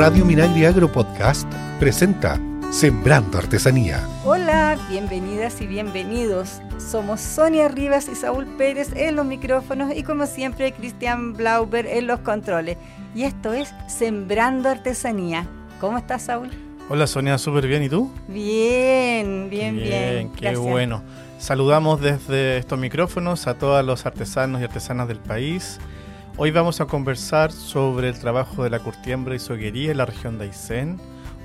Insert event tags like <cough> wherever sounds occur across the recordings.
Radio Minagri Agro Podcast presenta Sembrando Artesanía. Hola, bienvenidas y bienvenidos. Somos Sonia Rivas y Saúl Pérez en los micrófonos y como siempre Cristian Blauber en los controles. Y esto es Sembrando Artesanía. ¿Cómo estás, Saúl? Hola Sonia, súper bien. ¿Y tú? Bien, bien, bien. Qué bueno. Saludamos desde estos micrófonos a todos los artesanos y artesanas del país. Hoy vamos a conversar sobre el trabajo de la curtiembra y soguería en la región de Aysén,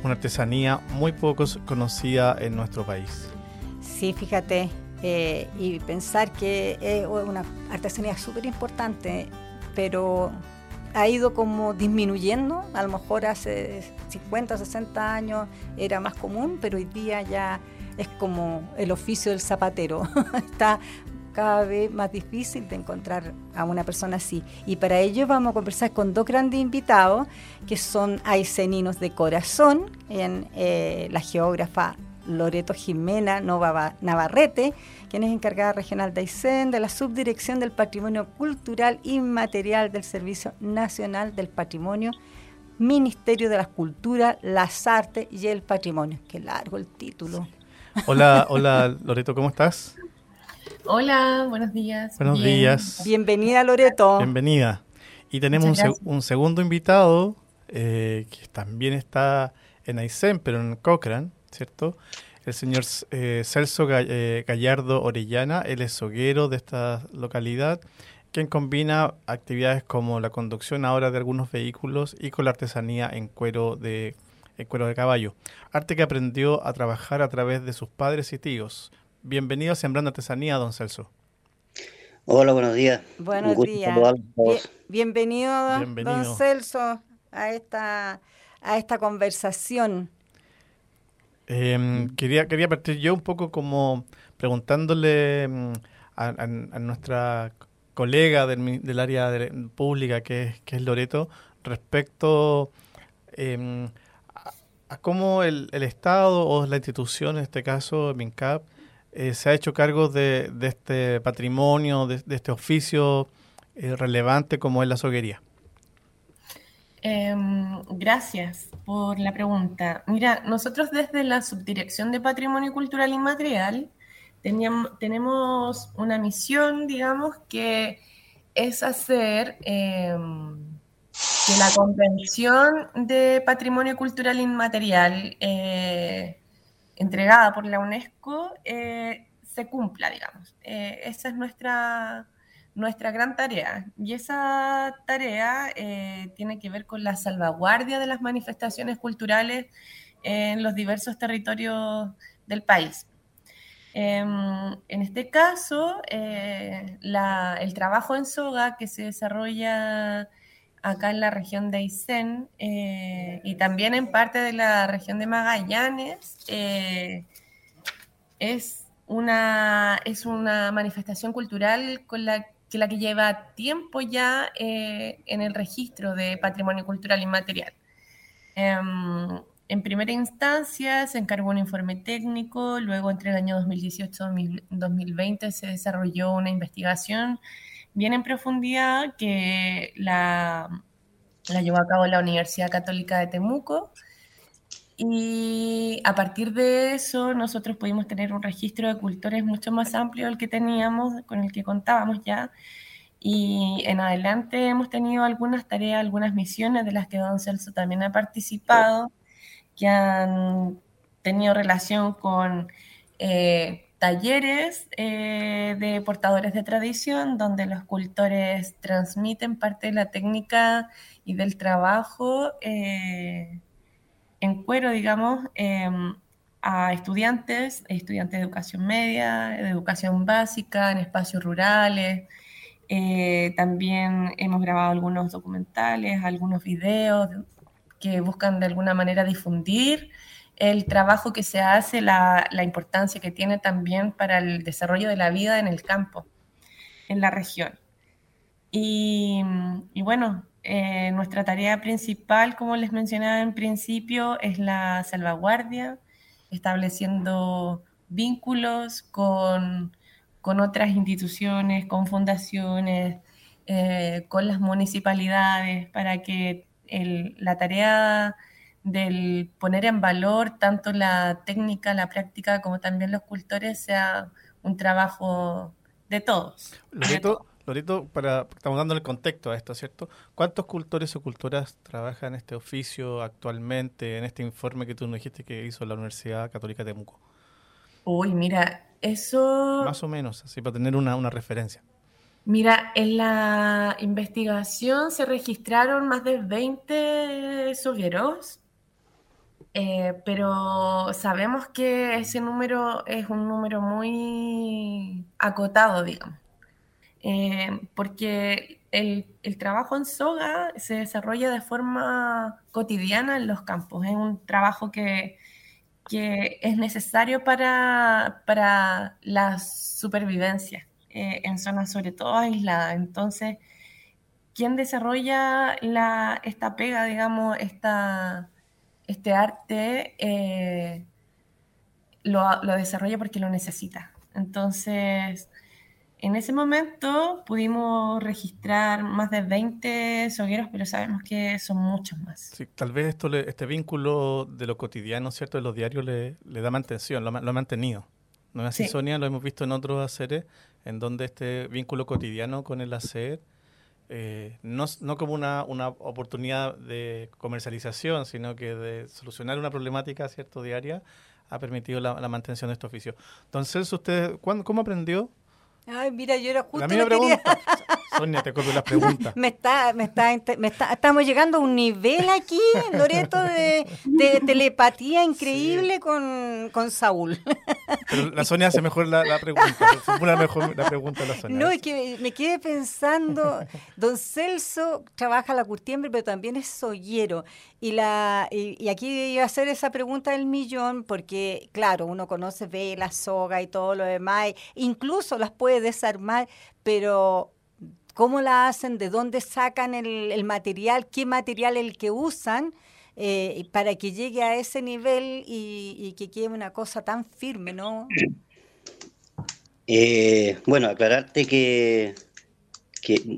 una artesanía muy poco conocida en nuestro país. Sí, fíjate, eh, y pensar que es una artesanía súper importante, pero ha ido como disminuyendo, a lo mejor hace 50 o 60 años era más común, pero hoy día ya es como el oficio del zapatero, <laughs> está cada vez más difícil de encontrar a una persona así. Y para ello vamos a conversar con dos grandes invitados, que son aiceninos de corazón, en eh, la geógrafa Loreto Jimena Nova Navarrete, quien es encargada regional de Aysén, de la Subdirección del Patrimonio Cultural Inmaterial del Servicio Nacional del Patrimonio, Ministerio de las Culturas, las Artes y el Patrimonio. Qué largo el título. Hola, hola Loreto, ¿cómo estás? Hola, buenos días. Buenos días. Bienvenida, Loreto. Bienvenida. Y tenemos un, segundo invitado eh, que también está en Aysén, pero en Cochrane, ¿cierto? El señor eh, Celso eh, Gallardo Orellana, él es soguero de esta localidad, quien combina actividades como la conducción ahora de algunos vehículos y con la artesanía en cuero de, en cuero de caballo. Arte que aprendió a trabajar a través de sus padres y tíos, Bienvenido a Sembrando Artesanía, don Celso. Hola, buenos días. Buenos días. bienvenido, don Celso, a esta, a esta conversación. Em, quería, quería partir yo un poco como preguntándole mm, a, nuestra colega del, área pública, que es, que es Loreto, respecto em, a, cómo el, el, Estado o la institución, en este caso MINCAP, eh, se ha hecho cargo de, este patrimonio, de, este oficio eh, relevante como es la soguería? Em, gracias por la pregunta. Mira, nosotros desde la Subdirección de Patrimonio Cultural Inmaterial teníamos, tenemos una misión, digamos, que es hacer em, que la Convención de Patrimonio Cultural Inmaterial entregada por la UNESCO eh, se cumpla, digamos. Eh, esa es nuestra, nuestra gran tarea. Y esa tarea eh, tiene que ver con la salvaguardia de las manifestaciones culturales en los diversos territorios del país. Em, en este caso, el trabajo en soga que se desarrolla acá en la región de Aysén eh, y también en parte de la región de Magallanes, eh, es, una, es una manifestación cultural con la que, la que lleva tiempo ya eh, en el registro de patrimonio cultural inmaterial. Em, en primera instancia se encargó un informe técnico, luego entre el año 2018 y 2020 se desarrolló una investigación bien en profundidad que la, la llevó a cabo la Universidad Católica de Temuco. Y a partir de eso nosotros pudimos tener un registro de cultores mucho más amplio del que teníamos, con el que contábamos ya. Y en adelante hemos tenido algunas tareas, algunas misiones de las que don Celso también ha participado, que han tenido relación con eh, talleres eh, de portadores de tradición donde los cultores transmiten parte de la técnica y del trabajo eh, en cuero, digamos, em, a estudiantes, estudiantes de educación media, de educación básica, en espacios rurales. Eh, también hemos grabado algunos documentales, algunos videos que buscan de alguna manera difundir el trabajo que se hace, la, importancia que tiene también para el desarrollo de la vida en el campo, en la región. Y, bueno, eh, nuestra tarea principal, como les mencionaba en principio, es la salvaguardia, estableciendo vínculos con, otras instituciones, con fundaciones, eh, con las municipalidades, para que la tarea del poner en valor tanto la técnica, la práctica, como también los cultores sea un trabajo de todos. Loreto, para, estamos dando el contexto a esto, ¿cierto? ¿Cuántos cultores o cultoras trabajan en este oficio actualmente, en este informe que tú nos dijiste que hizo la Universidad Católica de Temuco? Uy, mira, eso... Más o menos, así para tener una, una referencia. Mira, en la investigación se registraron más de 20 sogueros, eh, pero sabemos que ese número es un número muy acotado, digamos. Eh, porque el, trabajo en soga se desarrolla de forma cotidiana en los campos. Es un trabajo que, es necesario para, para la supervivencia eh, en zonas sobre todo aisladas. Entonces, ¿quién desarrolla la, esta pega, digamos, esta, este arte? Eh, lo, lo desarrolla porque lo necesita. Entonces, en ese momento pudimos registrar más de 20 sogueros, pero sabemos que son muchos más. Sí, tal vez esto este vínculo de lo cotidiano, ¿cierto? De los diarios le, da mantención, lo, ha mantenido. ¿No es así, Sonia? Lo hemos visto en otros haceres, en donde este vínculo cotidiano con el hacer, eh, no, como una, oportunidad de comercialización, sino que de solucionar una problemática, ¿cierto? Diaria, ha permitido la, mantención de este oficio. Entonces, ¿usted cómo aprendió Ay, mira, yo era justo. La misma pregunta. <laughs> Sonia, te copio las preguntas. <laughs> me está, me está, me está, estamos llegando a un nivel aquí, Loreto, de, de telepatía increíble con, con, Saúl. Pero la Sonia hace mejor la, la pregunta. Mejor la pregunta la Sonia. No, es que me, quedé pensando, don Celso trabaja la curtiembre, pero también es soyero. Y, la, y, aquí iba a hacer esa pregunta del millón, porque, claro, uno conoce, ve la soga y todo lo demás, incluso las puede desarmar, pero cómo la hacen, de dónde sacan el, material, qué material el que usan. Eh, para que llegue a ese nivel y, que quede una cosa tan firme, ¿no? Eh, bueno, aclararte que,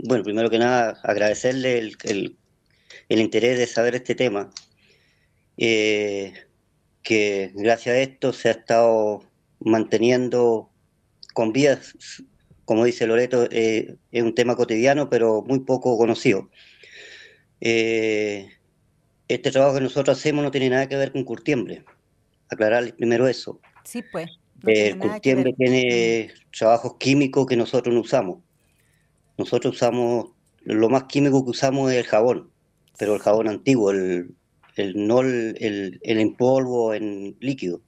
bueno, primero que nada, agradecerle el, el, interés de saber este tema, eh, que gracias a esto se ha estado manteniendo con vías como dice Loreto, eh, es un tema cotidiano, pero muy poco conocido. Eh, este trabajo que nosotros hacemos no tiene nada que ver con curtiembre. Aclararles primero eso. Sí, pues. el eh, curtiembre tiene trabajos químicos que nosotros no usamos. Nosotros usamos, lo más químico que usamos es el jabón, pero el jabón antiguo, el, no el, el, en polvo, en líquido.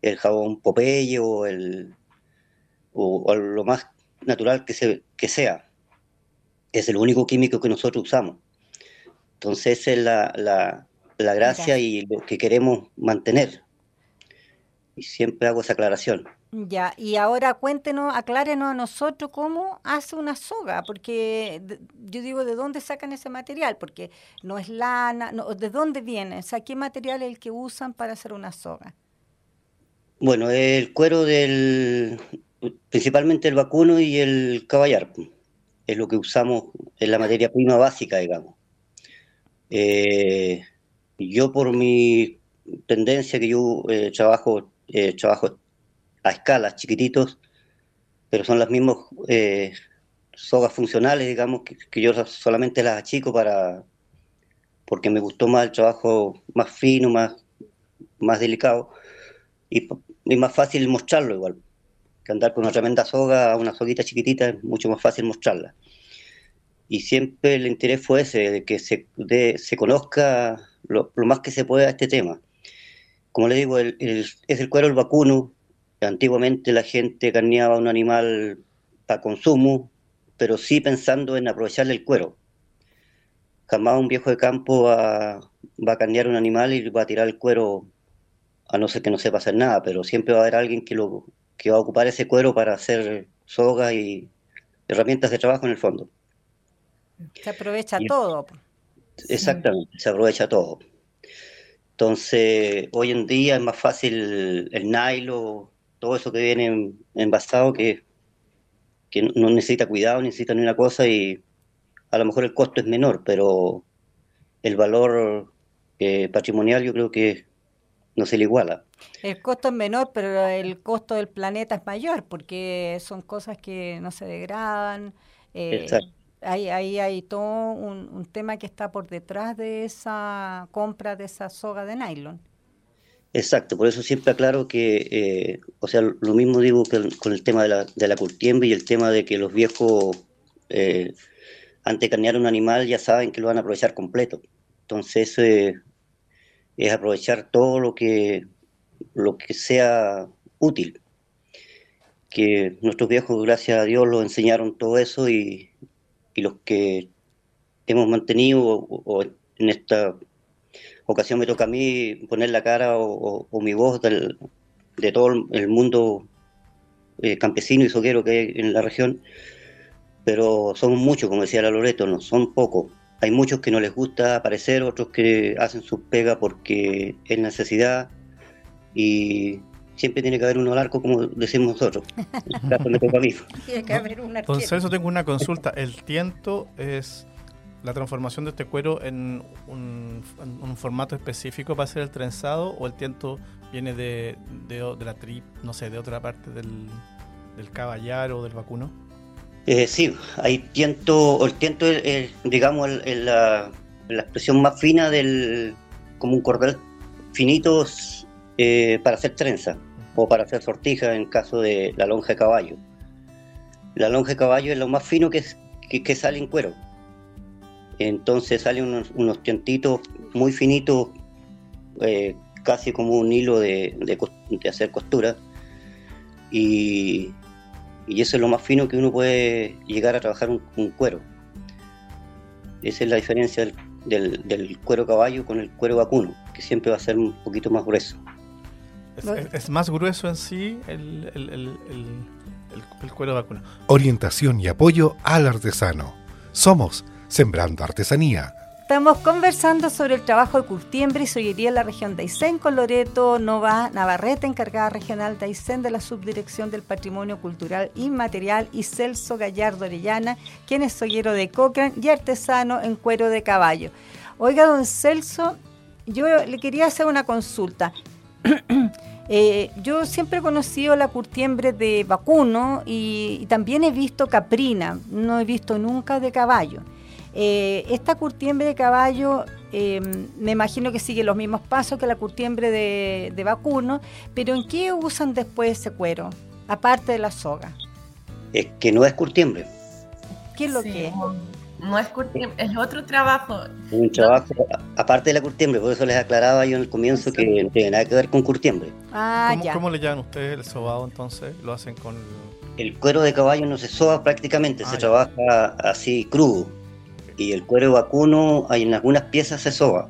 El jabón Popeye o el, o, lo más natural que, se, que sea. Es el único químico que nosotros usamos. Entonces esa es la, la, la gracia y lo que queremos mantener. Y siempre hago esa aclaración. Ya, y ahora cuéntenos, aclárenos a nosotros cómo hace una soga, porque yo digo, ¿de dónde sacan ese material? Porque no es lana, no, ¿de dónde viene? O sea, ¿qué material es el que usan para hacer una soga? Bueno, el cuero del, principalmente el vacuno y el caballar. Es lo que usamos en la materia prima básica, digamos. Eh, yo por mi tendencia que yo eh, trabajo, eh, trabajo a escalas chiquititos, pero son las mismas sogas funcionales, digamos, que, yo solamente las achico para porque me gustó más el trabajo más fino, más, más delicado y, y más fácil mostrarlo igual que andar con una tremenda soga, una soguita chiquitita, es mucho más fácil mostrarla. Y siempre el interés fue ese, de que se, se conozca lo, más que se pueda este tema. Como le digo, el, es el cuero el vacuno. Antiguamente la gente carneaba un animal para consumo, pero sí pensando en aprovecharle el cuero. Jamás un viejo de campo va, va a carnear un animal y va a tirar el cuero a no ser que no sepa hacer nada, pero siempre va a haber alguien que lo, que va a ocupar ese cuero para hacer soga y herramientas de trabajo en el fondo. Se aprovecha todo. Exactamente, se aprovecha todo. Entonces, hoy en día es más fácil el nylon, todo eso que viene envasado, que, que no necesita cuidado, necesita ni una cosa y a lo mejor el costo es menor, pero el valor eh, patrimonial yo creo que no se le iguala. El costo es menor, pero el costo del planeta es mayor, porque son cosas que no se degradan. Eh, Ahí, hay todo un, tema que está por detrás de esa compra de esa soga de nylon. Exacto, por eso siempre aclaro que, eh, o sea, lo mismo digo que con el tema de la, de la curtiembre y el tema de que los viejos, eh, antes de carnear un animal, ya saben que lo van a aprovechar completo. Entonces, eh, es aprovechar todo lo que, lo que sea útil. Que nuestros viejos, gracias a Dios, lo enseñaron todo eso y, y los que hemos mantenido o, en esta ocasión me toca a mí poner la cara o, mi voz de todo el mundo eh, campesino y soquero que hay en la región, pero somos muchos, como decía la Loreto, no son pocos. Hay muchos que no les gusta aparecer, otros que hacen su pega porque es necesidad y siempre tiene que haber uno al arco, como decimos nosotros. <laughs> Tiene que haber un Entonces, eso tengo una consulta. ¿El tiento es la transformación de este cuero en un, formato específico para hacer el trenzado o el tiento viene de, de, la trip, no sé, de otra parte del, del caballar o del vacuno? Sí, hay tiento, el tiento es, digamos, la, expresión más fina del, como un cordel finito eh, para hacer trenza o para hacer sortija en caso de la lonja de caballo. La lonja de caballo es lo más fino que, que, sale en cuero. Entonces salen unos, unos tientitos muy finitos, eh, casi como un hilo de, de, hacer costura. Y, y, eso es lo más fino que uno puede llegar a trabajar un, cuero. Esa es la diferencia del, del, del, cuero caballo con el cuero vacuno, que siempre va a ser un poquito más grueso. Es, más grueso en sí el, el, el, el cuero vacuno. Orientación y apoyo al artesano. Somos Sembrando Artesanía. Estamos conversando sobre el trabajo de curtiembre y sollería en la región de Aysén con Loreto Nova Navarrete, encargada regional de Aysén de la Subdirección del Patrimonio Cultural Inmaterial, y Celso Gallardo Orellana, quien es sollero de Cochrane y artesano en cuero de caballo. Oiga, don Celso, yo le quería hacer una consulta. <clears throat> Eh, yo siempre he conocido la curtiembre de vacuno y, también he visto caprina, no he visto nunca de caballo. Eh, esta curtiembre de caballo em, me imagino que sigue los mismos pasos que la curtiembre de, vacuno, pero ¿en qué usan después ese cuero, aparte de la soga? Es que no es curtiembre. ¿Qué es lo que es? no es curtiembre, es otro trabajo. Un trabajo, aparte de la curtiembre, por eso les aclaraba yo en el comienzo que no tiene nada que ver con curtiembre. Ah, ¿Cómo, le llaman ustedes el sobado entonces? ¿Lo hacen con...? El cuero de caballo no se soba prácticamente, se ah, trabaja así crudo. Y el cuero vacuno, hay en algunas piezas se soba.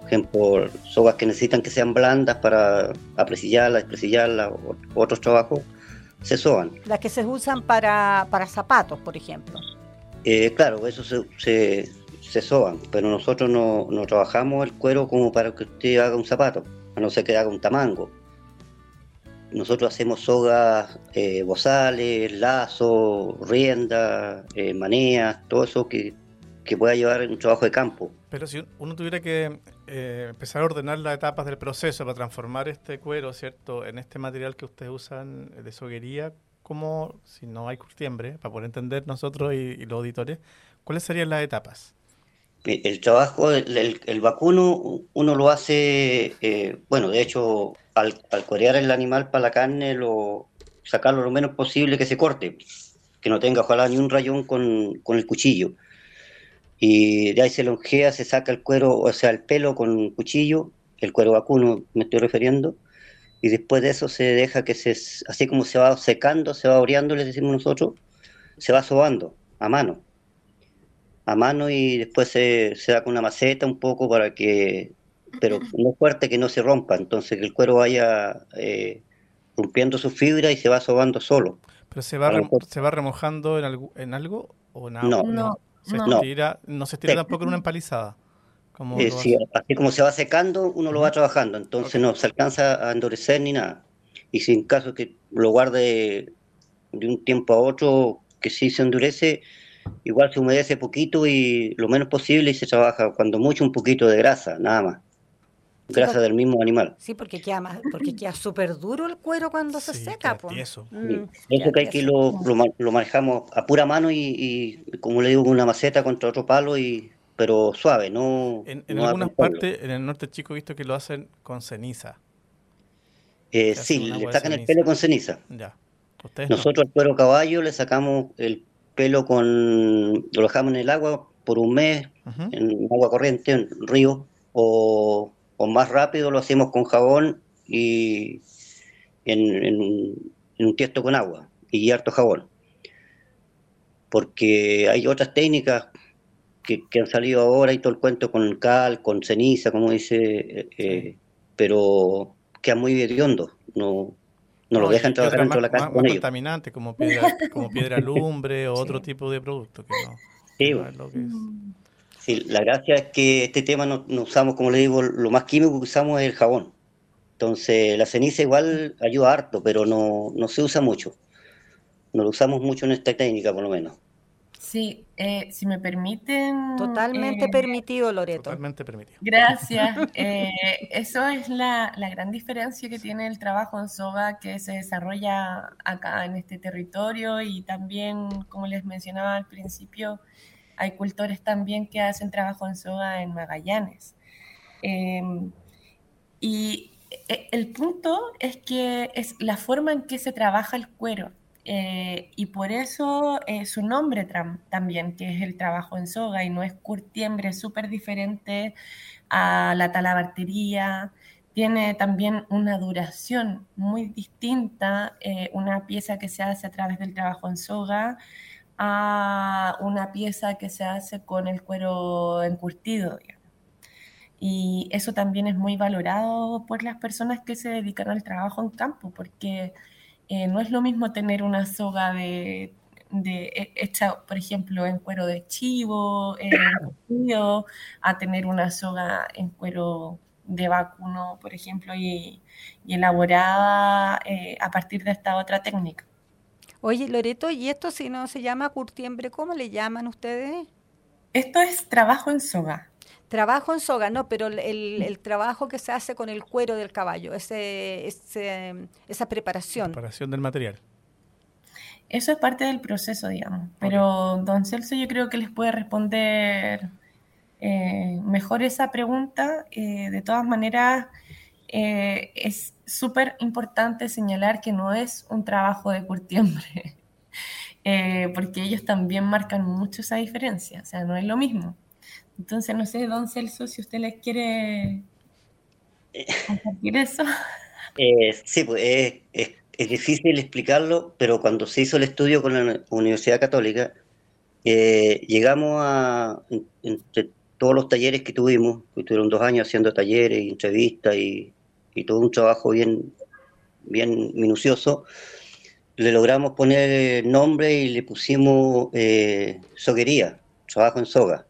Por ejemplo, sogas que necesitan que sean blandas para apresillarlas, despresillarlas, o otros trabajos, se soban. Las que se usan para, para zapatos, por ejemplo. Eh, claro, eso se, se, soban, pero nosotros no, trabajamos el cuero como para que usted haga un zapato, a no ser que haga un tamango. Nosotros hacemos sogas, eh, bozales, lazos, riendas, eh, maneas, todo eso que, que pueda llevar un trabajo de campo. Pero si uno tuviera que empezar a ordenar las etapas del proceso para transformar este cuero, ¿cierto?, en este material que ustedes usan de soguería, como si no hay curtiembre, para poder entender nosotros y, los auditores, ¿cuáles serían las etapas? El trabajo, el, vacuno, uno lo hace, eh, bueno, de hecho, al, al corear el animal para la carne, lo, sacarlo lo menos posible que se corte, que no tenga ojalá ni un rayón con, con el cuchillo. Y de ahí se longea, se saca el cuero, o sea, el pelo con cuchillo, el cuero vacuno me estoy refiriendo, y después de eso se deja que se, así como se va secando, se va oreando, le decimos nosotros, se va sobando a mano. A mano y después se, se da con una maceta un poco para que, pero no fuerte que no se rompa, entonces que el cuero vaya eh, rompiendo su fibra y se va sobando solo. ¿Pero se va, se va remojando en algo, en algo o no? No, no, se estira, no se estira tampoco en una empalizada. Eh, así como se va secando, uno lo va trabajando, entonces no se alcanza a endurecer ni nada. Y si en caso que lo guarde de un tiempo a otro, que sí se endurece, igual se humedece poquito y lo menos posible y se trabaja cuando mucho un poquito de grasa, nada más. Grasa del mismo animal. Sí, porque queda más, porque queda súper duro el cuero cuando se seca. Pues. Eso. eso que aquí lo, lo, manejamos a pura mano y, como le digo, con una maceta contra otro palo y pero suave, no. En, algunas partes, en el norte chico, he visto que lo hacen con ceniza. Eh, sí, le sacan el pelo con ceniza. Ya. Nosotros al cuero caballo le sacamos el pelo con. lo dejamos en el agua por un mes, en agua corriente, en río, o, más rápido lo hacemos con jabón y en, un tiesto con agua y harto jabón. Porque hay otras técnicas que, han salido ahora y todo el cuento con cal, con ceniza, como dice, eh, eh, pero queda muy hediondo. No, no, lo dejan trabajar dentro de la casa con ellos. contaminante, como piedra, como piedra <laughs> lumbre o otro tipo de producto. Que no, sí, la gracia es que este tema no, usamos, como le digo, lo más químico que usamos es el jabón. Entonces, la ceniza igual ayuda harto, pero no, no se usa mucho. No lo usamos mucho en esta técnica, por lo menos. Sí, eh, si me permiten. Totalmente eh, permitido, Loreto. Totalmente permitido. Gracias. <laughs> Eh, eso es la, gran diferencia que tiene el trabajo en soga que se desarrolla acá en este territorio y también, como les mencionaba al principio, hay cultores también que hacen trabajo en soga en Magallanes. Em, y el punto es que es la forma en que se trabaja el cuero. Eh, y por eso eh, su nombre también, que es el trabajo en soga y no es curtiembre, es súper diferente a la talabartería. Tiene también una duración muy distinta, eh, una pieza que se hace a través del trabajo en soga a una pieza que se hace con el cuero encurtido. Y eso también es muy valorado por las personas que se dedican al trabajo en campo, porque eh, no es lo mismo tener una soga de, de, hecha, por ejemplo, en cuero de chivo, <coughs> a tener una soga en cuero de vacuno, por ejemplo, y, elaborada eh, a partir de esta otra técnica. Oye, Loreto, ¿y esto si no se llama curtiembre, cómo le llaman ustedes? Esto es trabajo en soga. Trabajo en soga, no, pero el, trabajo que se hace con el cuero del caballo, ese, esa preparación. Preparación del material. Eso es parte del proceso, digamos. Pero don Celso yo creo que les puede responder eh, mejor esa pregunta. Eh, de todas maneras, eh, es súper importante señalar que no es un trabajo de curtiembre, <laughs> porque ellos también marcan mucho esa diferencia. O sea, no es lo mismo. Entonces, no sé, don Celso, si usted les quiere compartir eso. <laughs> Eh, sí, pues es, difícil explicarlo, pero cuando se hizo el estudio con la Universidad Católica, eh, llegamos a, entre todos los talleres que tuvimos, que estuvieron dos años haciendo talleres entrevistas y, todo un trabajo bien, bien minucioso, le logramos poner nombre y le pusimos eh, soguería, trabajo en soga.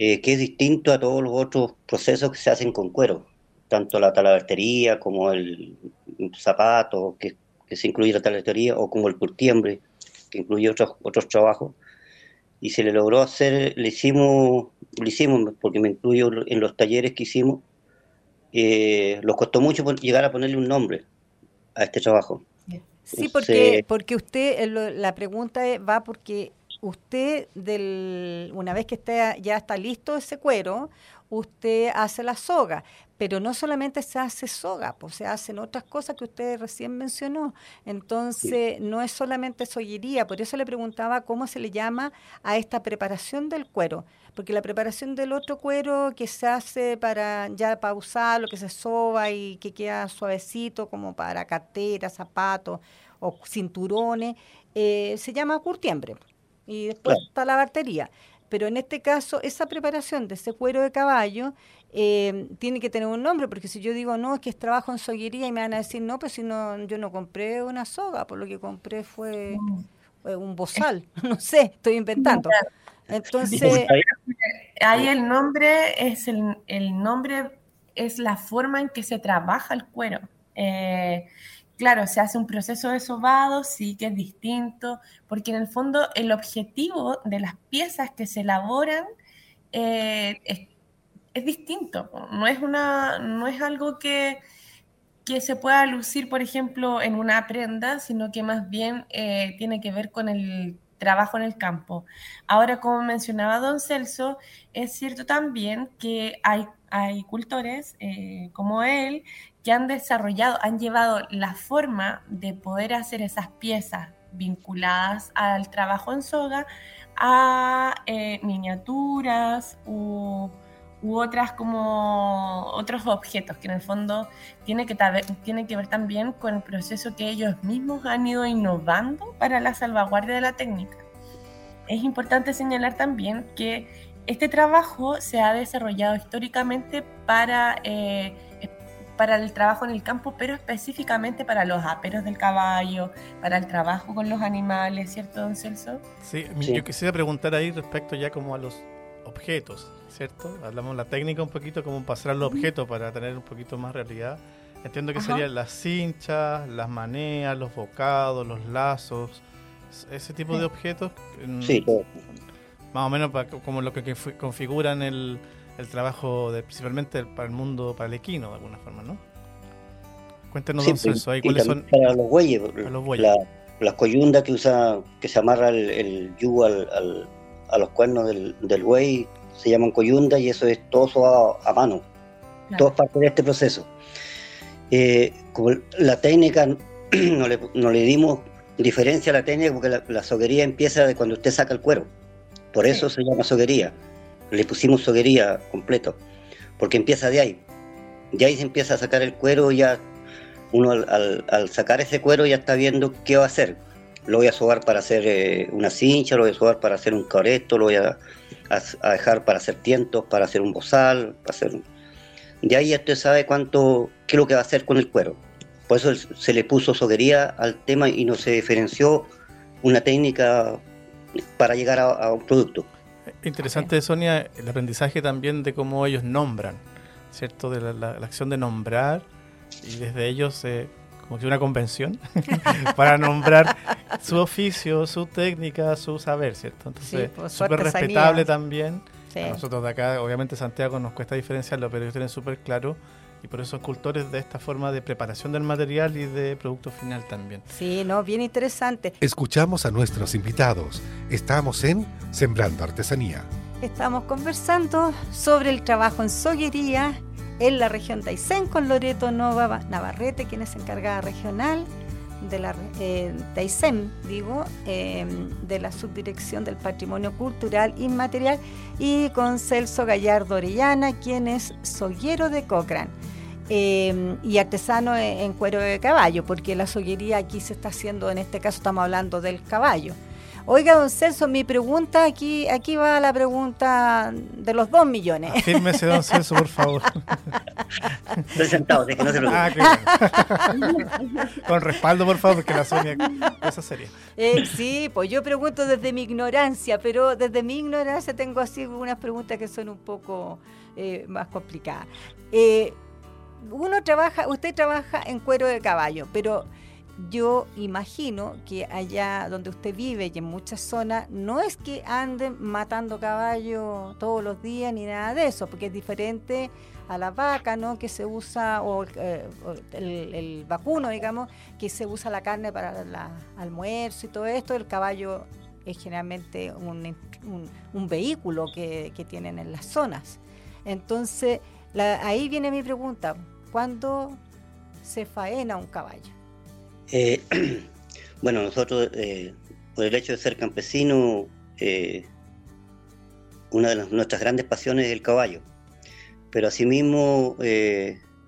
Eh, que es distinto a todos los otros procesos que se hacen con cuero, tanto la talabartería como el zapato, que, se incluye la talabartería, o como el curtiembre, que incluye otros, otros trabajos. Y se le logró hacer, le hicimos, le hicimos, porque me incluyo en los talleres que hicimos, eh, nos costó mucho llegar a ponerle un nombre a este trabajo. Sí, porque, porque usted, la pregunta va porque usted, del, una vez que esté, ya está listo ese cuero, usted hace la soga, pero no solamente se hace soga, pues se hacen otras cosas que usted recién mencionó. Entonces, no es solamente soguería, por eso le preguntaba cómo se le llama a esta preparación del cuero, porque la preparación del otro cuero que se hace para ya para usarlo, que se soba y que queda suavecito como para carteras, zapatos o cinturones, eh, se llama curtiembre y después está la batería. Pero en este caso, esa preparación de ese cuero de caballo eh, tiene que tener un nombre, porque si yo digo, no, es que es trabajo en soguería y me van a decir, no, pues si no, yo no compré una soga, por lo que compré fue, un bozal, <laughs> no sé, estoy inventando. Entonces... Ahí el nombre es el, el nombre, es la forma en que se trabaja el cuero. Eh, claro, se hace un proceso de sobado, sí que es distinto, porque en el fondo el objetivo de las piezas que se elaboran eh, es, distinto, no es, una, no es algo que, que, se pueda lucir, por ejemplo, en una prenda, sino que más bien eh, tiene que ver con el trabajo en el campo. Ahora, como mencionaba don Celso, es cierto también que hay, hay cultores eh, como él que han desarrollado, han llevado la forma de poder hacer esas piezas vinculadas al trabajo en soga a eh, miniaturas u, otras como otros objetos que en el fondo tiene que, tiene que ver también con el proceso que ellos mismos han ido innovando para la salvaguardia de la técnica. Es importante señalar también que este trabajo se ha desarrollado históricamente para eh, para el trabajo en el campo, pero específicamente para los aperos del caballo, para el trabajo con los animales, ¿cierto, don Celso? Sí, yo quisiera preguntar ahí respecto ya como a los objetos, ¿cierto? Hablamos la técnica un poquito, como pasar los objetos para tener un poquito más realidad. Entiendo que serían las cinchas, las maneas, los bocados, los lazos, ese tipo de objetos. Sí, Más o menos como lo que configuran el, el trabajo de, principalmente para el mundo, para el equino de alguna forma, ¿no? Cuéntenos, don Celso, ahí cuáles son... Para los bueyes, las coyundas que usa, que se amarra el, yugo al, a los cuernos del, del, buey, se llaman coyundas y eso es todo a, mano. Todo es parte de este proceso. Eh, como la técnica, <clears throat> no le, no le, dimos diferencia a la técnica porque la, la, soguería empieza de cuando usted saca el cuero. Por eso se llama soguería le pusimos soguería completo, porque empieza de ahí. De ahí se empieza a sacar el cuero, ya uno al, sacar ese cuero ya está viendo qué va a hacer. Lo voy a sobar para hacer eh, una cincha, lo voy a sobar para hacer un careto, lo voy a, dejar para hacer tientos, para hacer un bozal, para hacer... De ahí ya usted sabe cuánto, qué es lo que va a hacer con el cuero. Por eso se le puso soguería al tema y no se diferenció una técnica para llegar a un producto. Interesante, Sonia, el aprendizaje también de cómo ellos nombran, ¿cierto? De la, acción de nombrar y desde ellos, eh, como que una convención, <laughs> para nombrar su oficio, su técnica, su saber, ¿cierto? Entonces, pues, súper respetable también. A nosotros de acá, obviamente Santiago nos cuesta diferenciarlo, pero ellos tienen súper claro y por eso son cultores de esta forma de preparación del material y de producto final también. Sí, no, bien interesante. Escuchamos a nuestros invitados. Estamos en Sembrando Artesanía. Estamos conversando sobre el trabajo en soguería en la región Aysén con Loreto Nova Navarrete, quien es encargada regional de la eh, Aysén, digo, em, de la subdirección del patrimonio cultural inmaterial, y con Celso Gallardo Orellana, quien es soguero de Cochrane. Em, y artesano en, cuero de caballo, porque la soguería aquí se está haciendo, en este caso estamos hablando del caballo. Oiga, don Celso, mi pregunta, aquí aquí va la pregunta de los dos millones. Afírmese, don Celso, por favor. Estoy sentado, de que no se lo ah, Con respaldo, por favor, porque la Sonia, esa sería. Eh, sí, pues yo pregunto desde mi ignorancia, pero desde mi ignorancia tengo así unas preguntas que son un poco eh, más complicadas. Eh, uno trabaja, usted trabaja en cuero de caballo, pero yo imagino que allá donde usted vive y en muchas zonas no es que anden matando caballos todos los días ni nada de eso, porque es diferente a la vaca, ¿no? Que se usa, o, eh, el, vacuno, digamos, que se usa la carne para el almuerzo y todo esto. El caballo es generalmente un, vehículo que, tienen en las zonas. Entonces, ahí viene mi pregunta, ¿cuándo se faena un caballo? Eh, <clears throat> bueno, nosotros, eh, por el hecho de ser campesino, eh, una de nuestras grandes pasiones es el caballo. Pero asimismo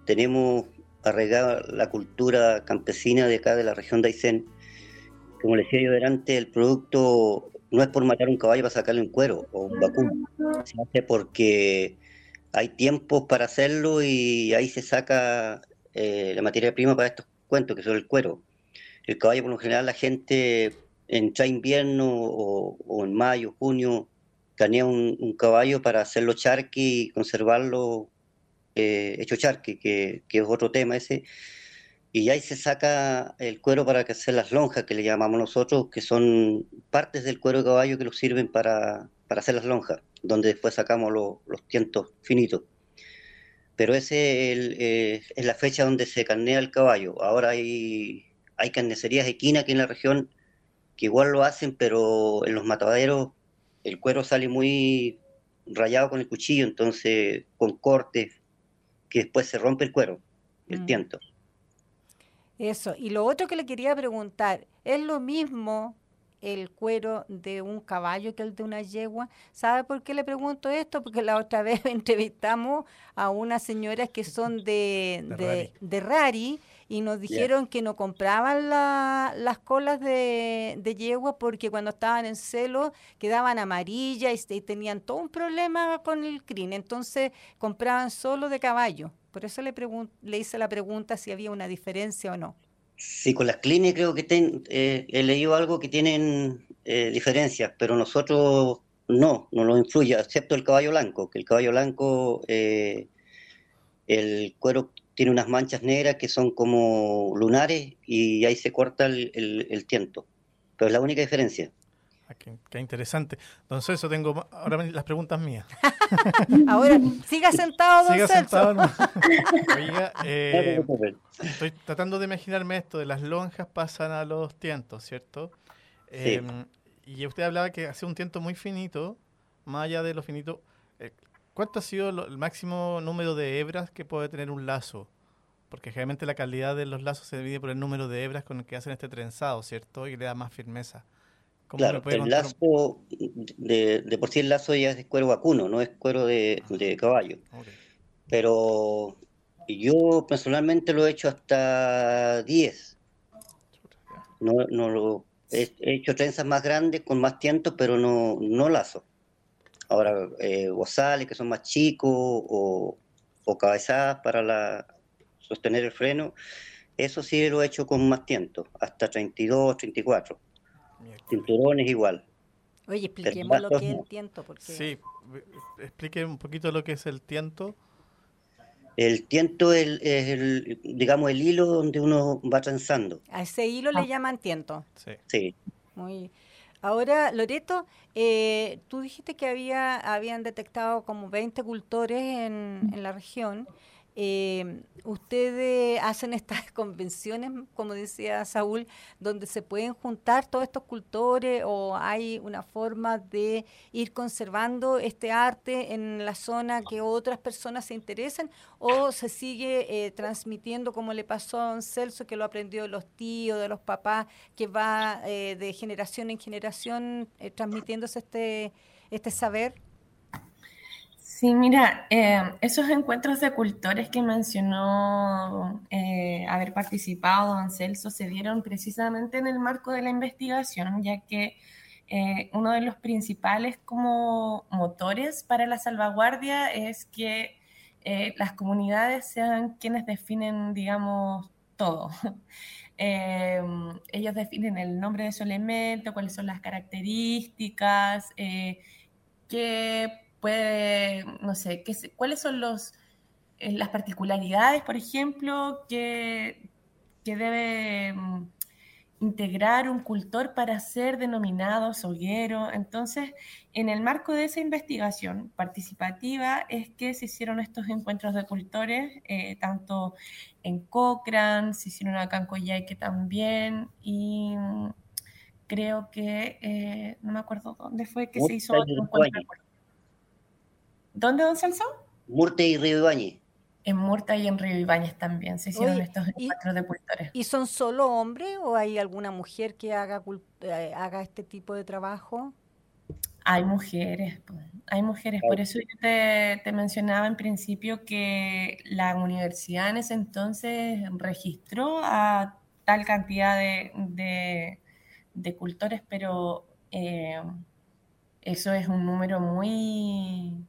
tenemos arraigada la cultura campesina de acá de la región de Aysén. Como les decía yo delante, el producto no es por matar un caballo para sacarle un cuero o un vacuno, se hace porque hay tiempos para hacerlo y ahí se saca la materia prima para estos cuentos, que son el cuero. El caballo, por lo general, la gente en invierno o, en mayo, junio, canea un, caballo para hacerlo charqui y conservarlo eh, hecho charqui, que, es otro tema ese. y ahí se saca el cuero para que hacer las lonjas que le llamamos nosotros, que son partes del cuero de caballo que lo sirven para, hacer las lonjas, donde después sacamos los tientos finitos. Pero ese eh, es la fecha donde se carnea el caballo. Ahora hay, hay carnicerías equinas aquí en la región que igual lo hacen, pero en los mataderos el cuero sale muy rayado con el cuchillo, entonces con cortes, que después se rompe el cuero, el mm. tiento. Eso, y lo otro que le quería preguntar, ¿es lo mismo el cuero de un caballo que el de una yegua. ¿Sabe por qué le pregunto esto? Porque la otra vez <laughs> entrevistamos a unas señoras que son de, de, Rari. Y nos dijeron que no compraban las colas de, yegua porque cuando estaban en celo quedaban amarillas y, tenían todo un problema con el crin. Entonces compraban solo de caballo. Por eso le, le hice la pregunta si había una diferencia o no. Sí, con las clínicas creo que eh, he leído algo que tienen eh, diferencias, pero nosotros no, no lo influye, excepto el caballo blanco, que el caballo blanco, eh, el cuero tiene unas manchas negras que son como lunares y ahí se corta el, el tiento. Pero es la única diferencia. Ah, qué, interesante. Entonces, eso tengo ahora las preguntas mías. <laughs> ahora, siga sentado, don siga Sentado, <laughs> Oiga, eh, estoy tratando de imaginarme esto, de las lonjas pasan a los tientos, ¿cierto? Em, y usted hablaba que hace un tiento muy finito, más allá de lo finito. Eh, ¿Cuánto ha sido el máximo número de hebras que puede tener un lazo? Porque generalmente la calidad de los lazos se divide por el número de hebras con el que hacen este trenzado, ¿cierto? Y le da más firmeza. Claro, el lazo, de, por sí el lazo ya es cuero vacuno, no es cuero de, caballo. Pero yo personalmente lo he hecho hasta 10. No, no lo, he, hecho trenzas más grandes con más tientos, pero no, no lazo. Ahora, eh, bozales que son más chicos o, o cabezadas para la, sostener el freno, eso sí lo he hecho con más tientos, hasta 32, 34. Cinturones igual. Oye, expliquemos lo que es el tiento. Porque... Sí, explique un poquito lo que es el tiento. El tiento es el, digamos, el hilo donde uno va trenzando. A ese hilo le ah. llaman tiento. Sí. sí. Muy Ahora, Loreto, eh, tú dijiste que había habían detectado como 20 cultores en, en la región. Eh, ustedes hacen estas <laughs> convenciones, como decía Saúl, donde se pueden juntar todos estos cultores o hay una forma de ir conservando este arte en la zona que otras personas se interesen o se sigue eh, transmitiendo como le pasó a don Celso, que lo aprendió de los tíos, de los papás, que va eh, de generación en generación eh, transmitiéndose este, este saber. Sí, mira, eh, esos encuentros de cultores que mencionó eh, haber participado don Celso se dieron precisamente en el marco de la investigación, ya que eh, uno de los principales como motores para la salvaguardia es que las comunidades sean quienes definen, digamos, todo. <laughs> ellos definen el nombre de su elemento, cuáles son las características, qué puede, no sé, ¿qué, ¿cuáles son los, eh, las particularidades, por ejemplo, que, que debe mm, integrar un cultor para ser denominado soguero? Entonces, en el marco de esa investigación participativa es que se hicieron estos encuentros de cultores, eh, tanto en Cochrane, se hicieron acá en Coyhaique también, y mm, creo que, eh, no me acuerdo dónde fue que se hizo otro encuentro. ¿Dónde, don Celso? Murta y Río Ibáñez. En Murta y en Río Ibáñez también se hicieron estos encuentros de cultores. ¿Y son solo hombres o hay alguna mujer que haga, eh, haga este tipo de trabajo? Hay mujeres, hay mujeres. Por eso yo te, mencionaba en principio que la universidad en ese entonces registró a tal cantidad de, de, cultores, pero eh, eso es un número muy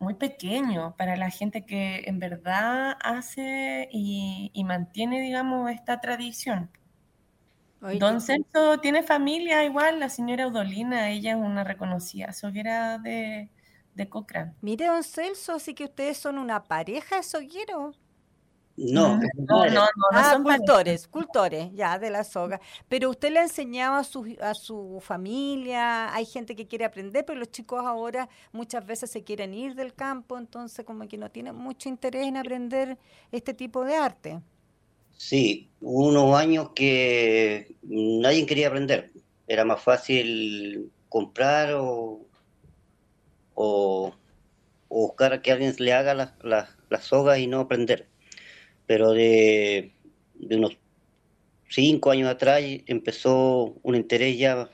muy pequeño para la gente que en verdad hace y, mantiene, digamos, esta tradición. Don Celso tiene familia igual, la señora Udolina, ella es una reconocida soguera de, de Cochrane. Mire, don Celso, sí que ustedes son una pareja de sogueros. No, no, no, no, ah, cultores, cultores, ya, de la soga. Pero usted le enseñaba a su, a su familia, hay gente que quiere aprender, pero los chicos ahora muchas veces se quieren ir del campo, entonces como que no tienen mucho interés en aprender este tipo de arte. Sí, hubo unos años que nadie quería aprender. Era más fácil comprar o, o, buscar que alguien le haga las la, sogas y no aprender. Pero de, unos cinco años atrás empezó un interés ya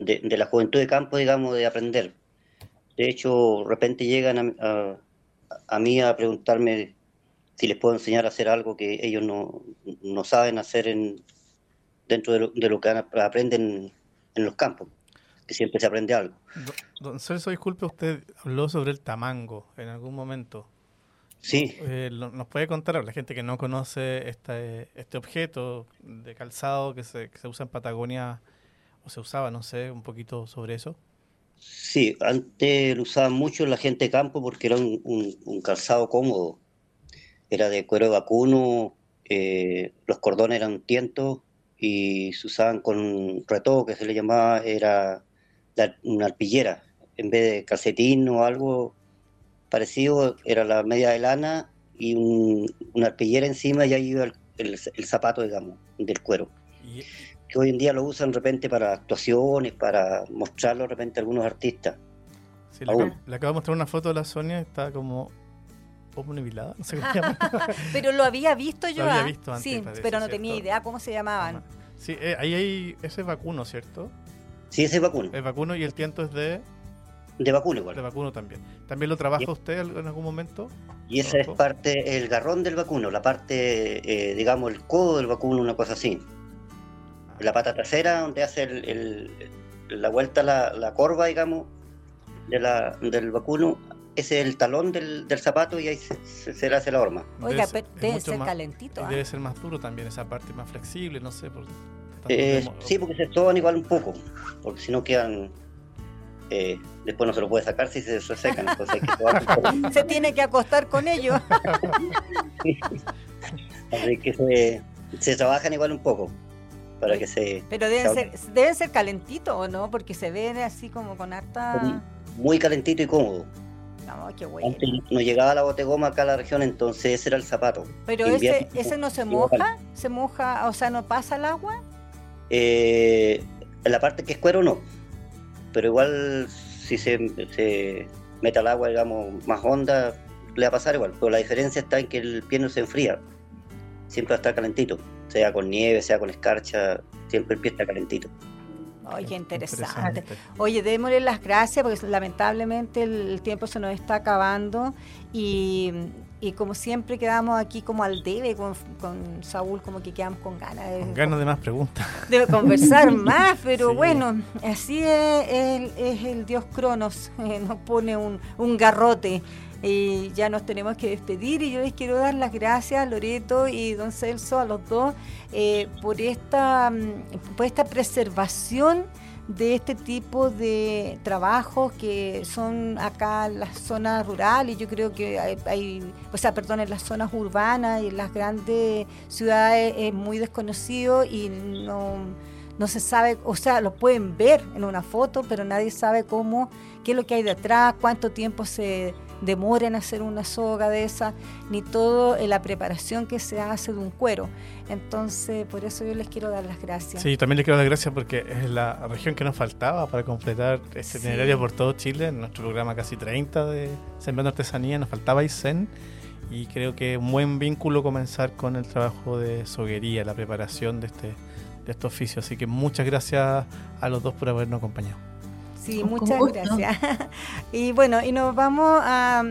de, la juventud de campo, digamos, de aprender. De hecho, de repente llegan a, a mí a preguntarme si les puedo enseñar a hacer algo que ellos no, no saben hacer en, dentro de lo, de lo, que aprenden en los campos, que siempre se aprende algo. Don Celso, disculpe, usted habló sobre el tamango en algún momento. Sí. Eh, ¿Nos puede contar a la gente que no conoce este, este objeto de calzado que se, que se usa en Patagonia, o se usaba, no sé, un poquito sobre eso? Sí, antes lo usaban mucho la gente de campo porque era un, un calzado cómodo era de cuero vacuno, eh, los cordones eran tientos y se usaban con retoque, que se le llamaba, era una arpillera. En vez de calcetín o algo parecido, era la media de lana y una arpillera encima y ahí iba el, zapato, digamos, del cuero. Que hoy en día lo usan de repente para actuaciones, para mostrarlo de repente a algunos artistas. le, acabo, le acabo de mostrar una foto de la Sonia, está como no sé cómo se <laughs> llama. pero lo había visto yo. Lo había visto antes, sí, pero no tenía idea cómo se llamaban. Sí, eh, ahí hay ese vacuno, ¿cierto? Sí, ese es vacuno. El vacuno y el tiento es de... De vacuno igual. De vacuno también. ¿También lo trabaja usted en algún momento? Y esa es parte, el garrón del vacuno, la parte, eh, digamos, el codo del vacuno, una cosa así. Ah. La pata trasera, donde hace el, la vuelta, la, la corva, digamos, de la, del vacuno, ese es el talón del, zapato y ahí se, le hace la horma. Oiga, debe, ser calentito. Debe ¿ah? ser más duro también, esa parte más flexible, no sé. Eh, sí, porque se estoban igual un poco, porque si no quedan... Eh, después no se lo puede sacar si se resecan. <laughs> se tiene que acostar con ellos. <laughs> Así que se, se trabajan igual un poco para que se... Pero deben ser, deben ser calentitos, ¿o no? Porque se ven así como con harta... Muy calentito y cómodo. No, qué bueno. Antes no llegaba la botegoma acá a la región, entonces ese era el zapato. Pero ese, ese no se moja, se moja, o sea, no pasa el agua. Eh, en la parte que es cuero no, pero igual si se, mete al agua, digamos, más honda, le va a pasar igual. Pero la diferencia está en que el pie no se enfría, siempre va a estar calentito, sea con nieve, sea con escarcha, siempre el pie está calentito. Oye, interesante. Oye, démosle las gracias porque lamentablemente el tiempo se nos está acabando y, como siempre quedamos aquí como al debe con, Saúl, como que quedamos con ganas de... Con ganas de más preguntas. De conversar <laughs> más, pero bueno, así es, es, el dios Cronos, nos pone un, un garrote y ya nos tenemos que despedir y yo les quiero dar las gracias Loreto y don Celso a los dos eh, por esta mm, por esta preservación de este tipo de trabajos que son acá en las zonas rurales yo creo que hay, o sea, perdón, en las zonas urbanas y en las grandes ciudades es muy desconocido y no, no se sabe, o sea, lo pueden ver en una foto, pero nadie sabe cómo, qué es lo que hay detrás, cuánto tiempo se demora en hacer una soga de esa, ni todo en la preparación que se hace de un cuero. Entonces, por eso yo les quiero dar las gracias. Sí, también les quiero dar las gracias porque es la región que nos faltaba para completar este itinerario por todo Chile. En nuestro programa casi 30 de Sembrando Artesanía nos faltaba ICEN y creo que un buen vínculo comenzar con el trabajo de soguería, la preparación de este, de este oficio. Así que muchas gracias a los dos por habernos acompañado. Sí, muchas gracias. <laughs> y bueno, y nos vamos a,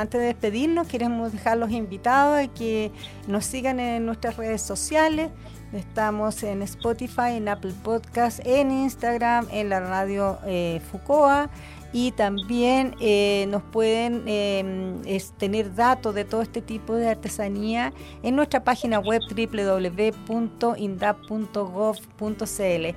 antes de despedirnos, queremos dejar los invitados a que nos sigan en nuestras redes sociales. Estamos en Spotify, en Apple Podcast, en Instagram, en la radio eh, Fucoa y también eh, nos pueden em, tener datos de todo este tipo de artesanía en nuestra página web www.indap.gov.cl.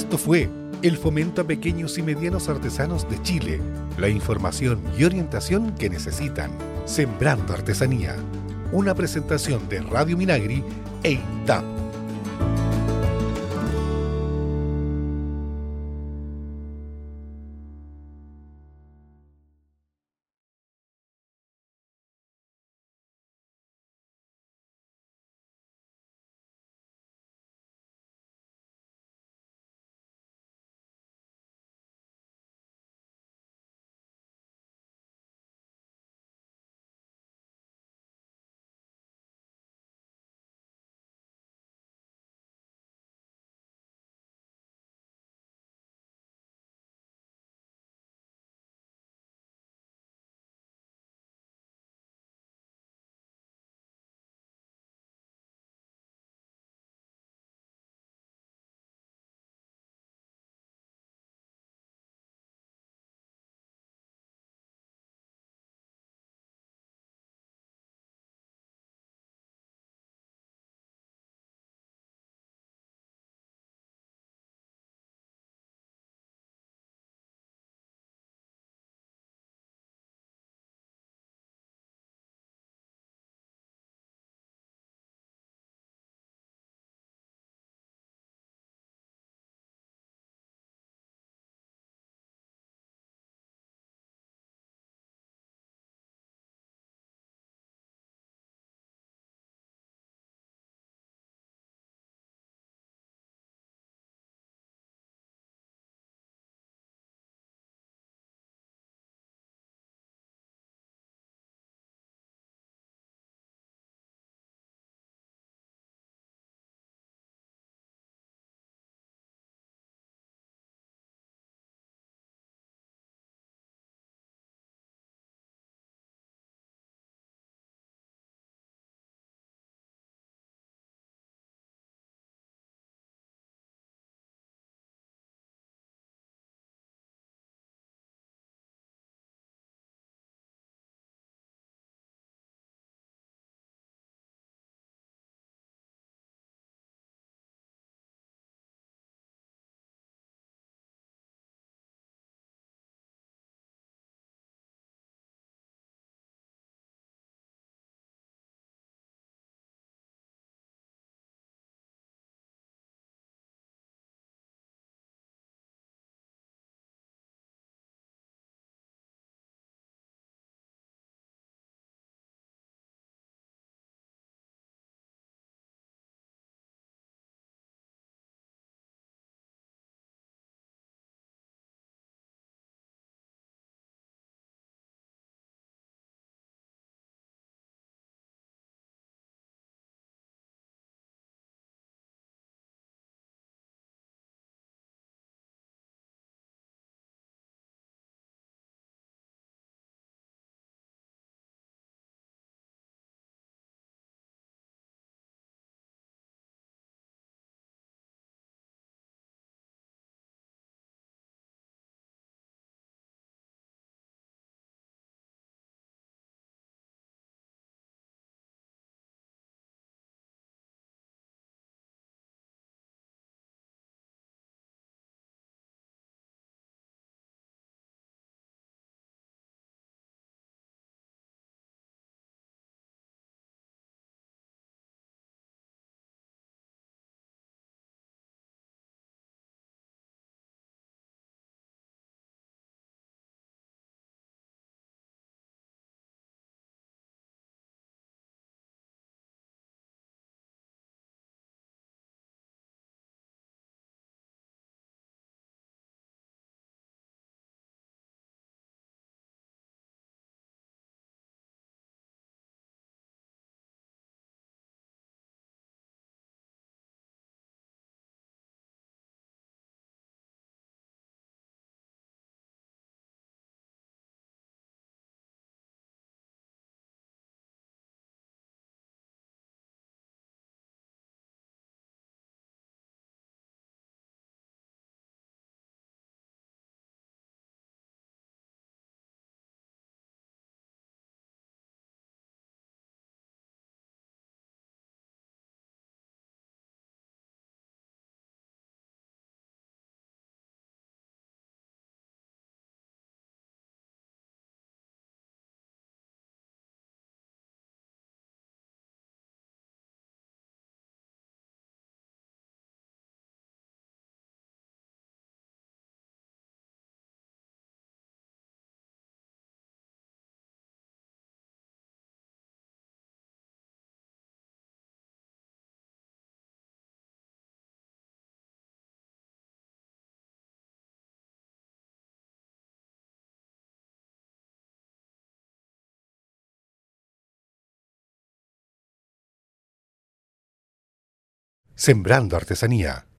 Esto fue el fomento a pequeños y medianos artesanos de Chile, la información y orientación que necesitan. Sembrando Artesanía, una presentación de Radio Minagri e INTAP. Sembrando Artesanía.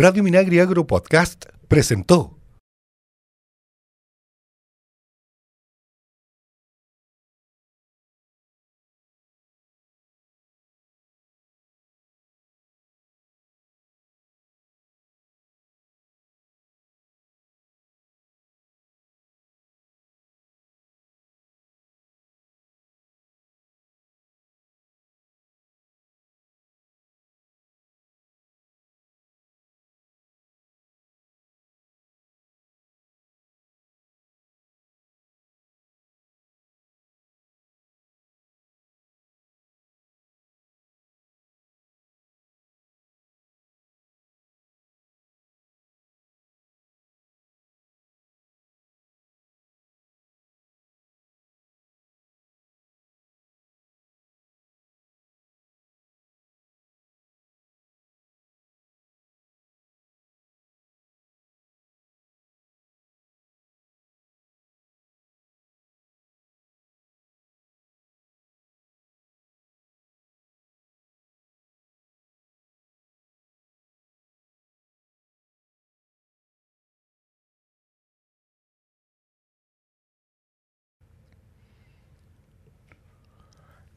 Radio Minagri Agro Podcast presentó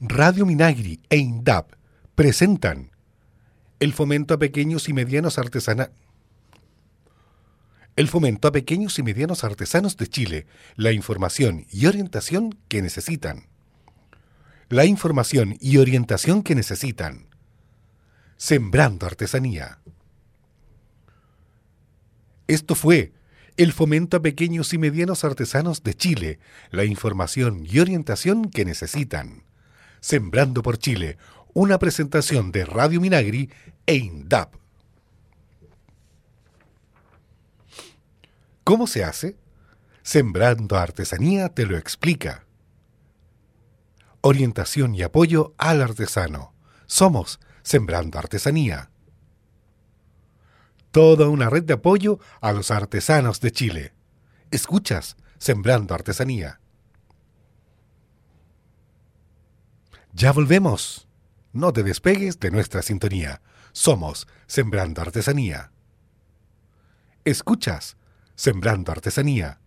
Radio Minagri e INDAP presentan el fomento a pequeños y medianos artesanos. El fomento a pequeños y medianos artesanos de Chile, la información y orientación que necesitan. La información y orientación que necesitan. Sembrando artesanía. Esto fue el fomento a pequeños y medianos artesanos de Chile, la información y orientación que necesitan. Sembrando por Chile, una presentación de Radio Minagri e INDAP. ¿Cómo se hace? Sembrando Artesanía te lo explica. Orientación y apoyo al artesano. Somos Sembrando Artesanía. Toda una red de apoyo a los artesanos de Chile. Escuchas Sembrando Artesanía. Ya volvemos. No te despegues de nuestra sintonía. Somos Sembrando Artesanía. Escuchas Sembrando Artesanía.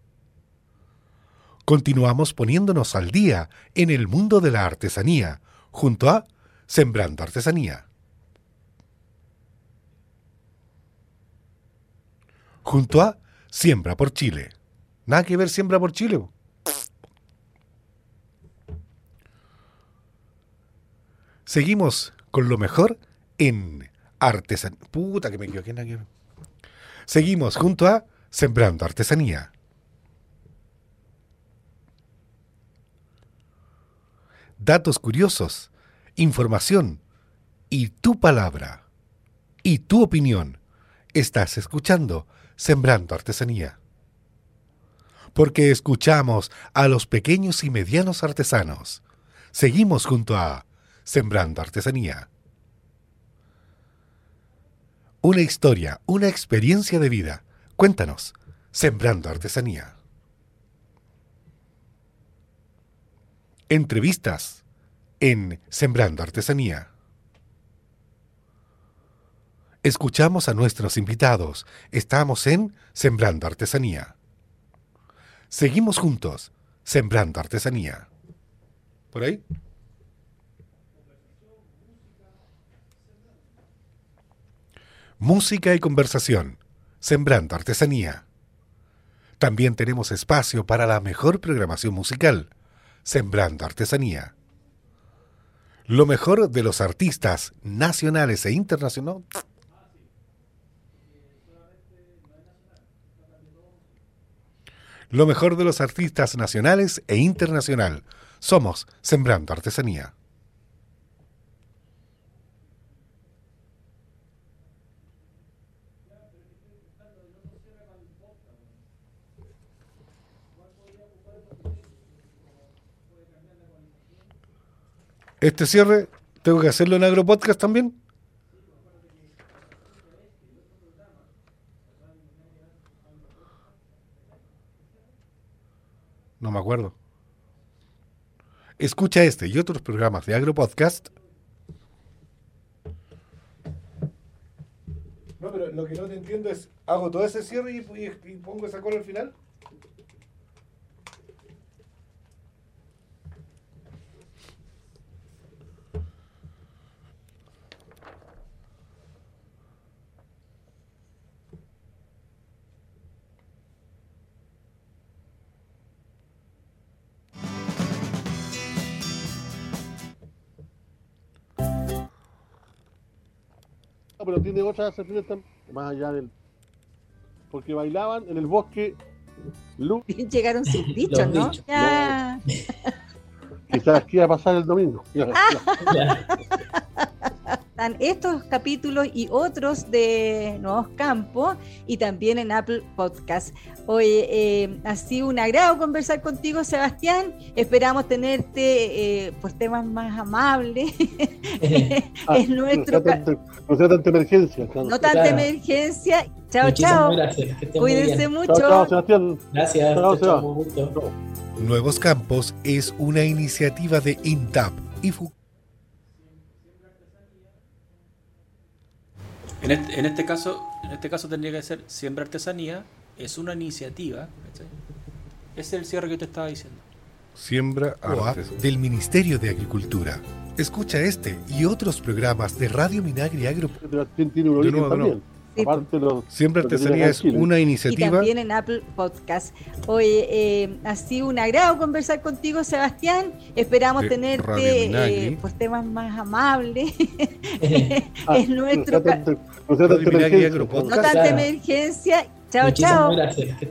Continuamos poniéndonos al día en el mundo de la artesanía, junto a Sembrando Artesanía. Junto a Siembra por Chile. Nada que ver Siembra por Chile. Seguimos con lo mejor en artesanía. Puta que me equivoqué. Seguimos junto a Sembrando Artesanía. Datos curiosos, información y tu palabra y tu opinión. Estás escuchando Sembrando Artesanía. Porque escuchamos a los pequeños y medianos artesanos. Seguimos junto a Sembrando Artesanía. Una historia, una experiencia de vida. Cuéntanos, Sembrando Artesanía. Entrevistas en Sembrando Artesanía. Escuchamos a nuestros invitados. Estamos en Sembrando Artesanía. Seguimos juntos, Sembrando Artesanía. ¿Por ahí? Música y conversación, sembrando artesanía. También tenemos espacio para la mejor programación musical, sembrando artesanía. Lo mejor de los artistas nacionales e internacionales. Lo mejor de los artistas nacionales e internacional. Somos Sembrando Artesanía. Este cierre, ¿tengo que hacerlo en Agropodcast también? No me acuerdo. Escucha este y otros programas de Agropodcast. No, pero lo que no te entiendo es, ¿hago todo ese cierre y, y pongo esa cola al final? Pero tiene otras acepciones más allá del. Porque bailaban en el bosque. <laughs> Llegaron sin dichos, ¿no? Ya. Quizás que iba a pasar el domingo. <laughs> <laughs> Están estos capítulos y otros de Nuevos Campos y también en Apple Podcast. Oye, eh, ha sido un agrado conversar contigo, Sebastián. Esperamos tenerte eh, por temas más amables. <laughs> Ah, es nuestro. No sea, tanta emergencia. No tanta emergencia. Chao, chao. Cuídense mucho. Chao, Sebastián. Gracias. Nuevos Campos es una iniciativa de INTAP y En este, en este, caso, en este caso tendría que ser Siembra Artesanía, es una iniciativa. Ese es el cierre que te estaba diciendo. Siembra del Ministerio de Agricultura. Escucha este y otros programas de Radio Minagri Agro. Tiene un origen también. Siempre Artesanía es una iniciativa. Y también en Apple Podcast. Oye, eh, ha sido un agrado conversar contigo, Sebastián. Esperamos tenerte eh, por temas más amables. Ah, es nuestro. No, tanta emergencia. Chao, chao.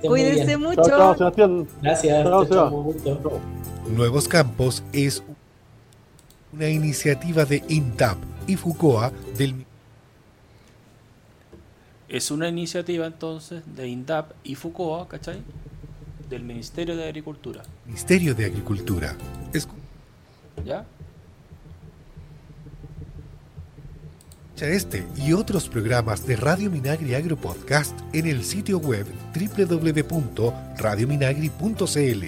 Cuídense mucho. Chao, Sebastián. Gracias. Nuevos Campos es una iniciativa de INTAP y FUCOA del es una iniciativa entonces de INDAP y FUCOA, ¿cachai? Del Ministerio de Agricultura. Ministerio de Agricultura. ¿Ya? Este y otros programas de Radio Minagri Agro Podcast en el sitio web www.radiominagri.cl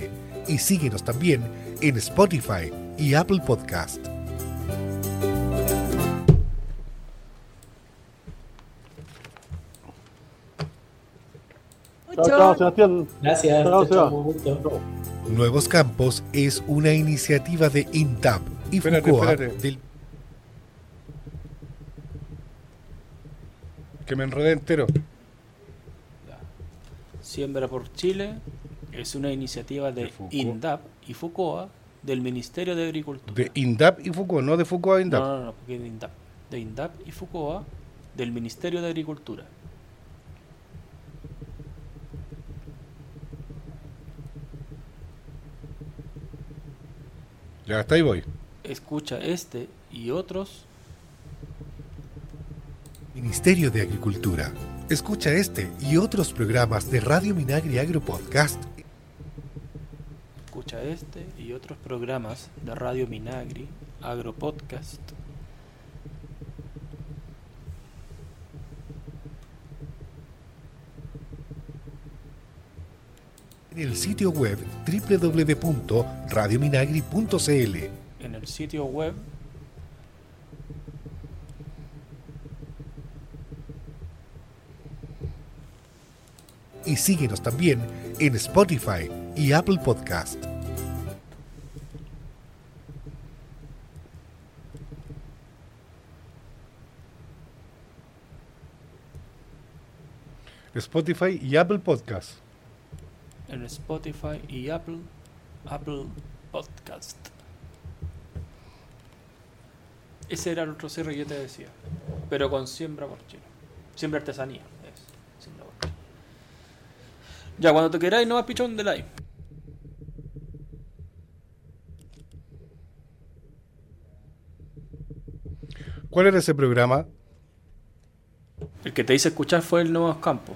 y síguenos también en Spotify y Apple Podcast. Chao, Sebastián. Gracias. Nuevos Campos es una iniciativa de INTAP y FUCOA del... Que me enredé entero. Siembra por Chile es una iniciativa de, INDAP y FUCOA del Ministerio de Agricultura. De INDAP y FUCOA, no de FUCOA INDAP. No, no, no, porque de INDAP. De INDAP y FUCOA del Ministerio de Agricultura. Ya está ahí voy. Escucha este y otros. Ministerio de Agricultura. Escucha este y otros programas de Radio Minagri Agro Podcast. Escucha este y otros programas de Radio Minagri Agro Podcast. En el sitio web www.radiominagri.cl. En el sitio web y síguenos también en Spotify y Apple Podcast. Spotify y Apple Podcast. En Spotify y Apple, Apple Podcast. Ese era el otro cierre que yo te decía. Pero con siembra por Chile. Siembra artesanía. Ya, cuando te queráis, no más pichón de live. ¿Cuál era ese programa? El que te hice escuchar fue el Nuevos Campos.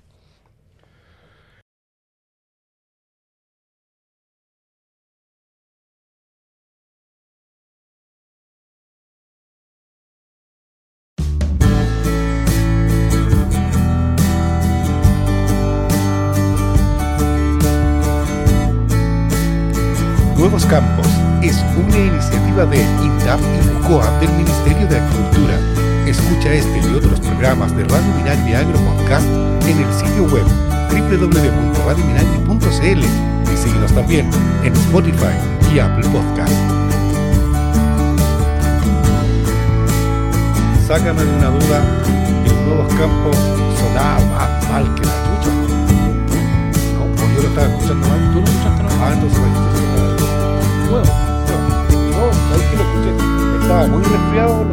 Nuevos Campos es una iniciativa de INDAP y FUCOA del Ministerio de Agricultura. Escucha este y otros programas de Radio Minagri Agro Podcast en el sitio web www.radiominagri.cl y síguenos también en Spotify y Apple Podcast. Sácame de una duda, el Nuevos Campos sonaba más mal que la chucha. No, pues yo lo estaba escuchando mal. ¿Tú lo escuchaste mal? Ah, entonces nuevo. No, ahí que lo escuché. Estaba muy resfriado,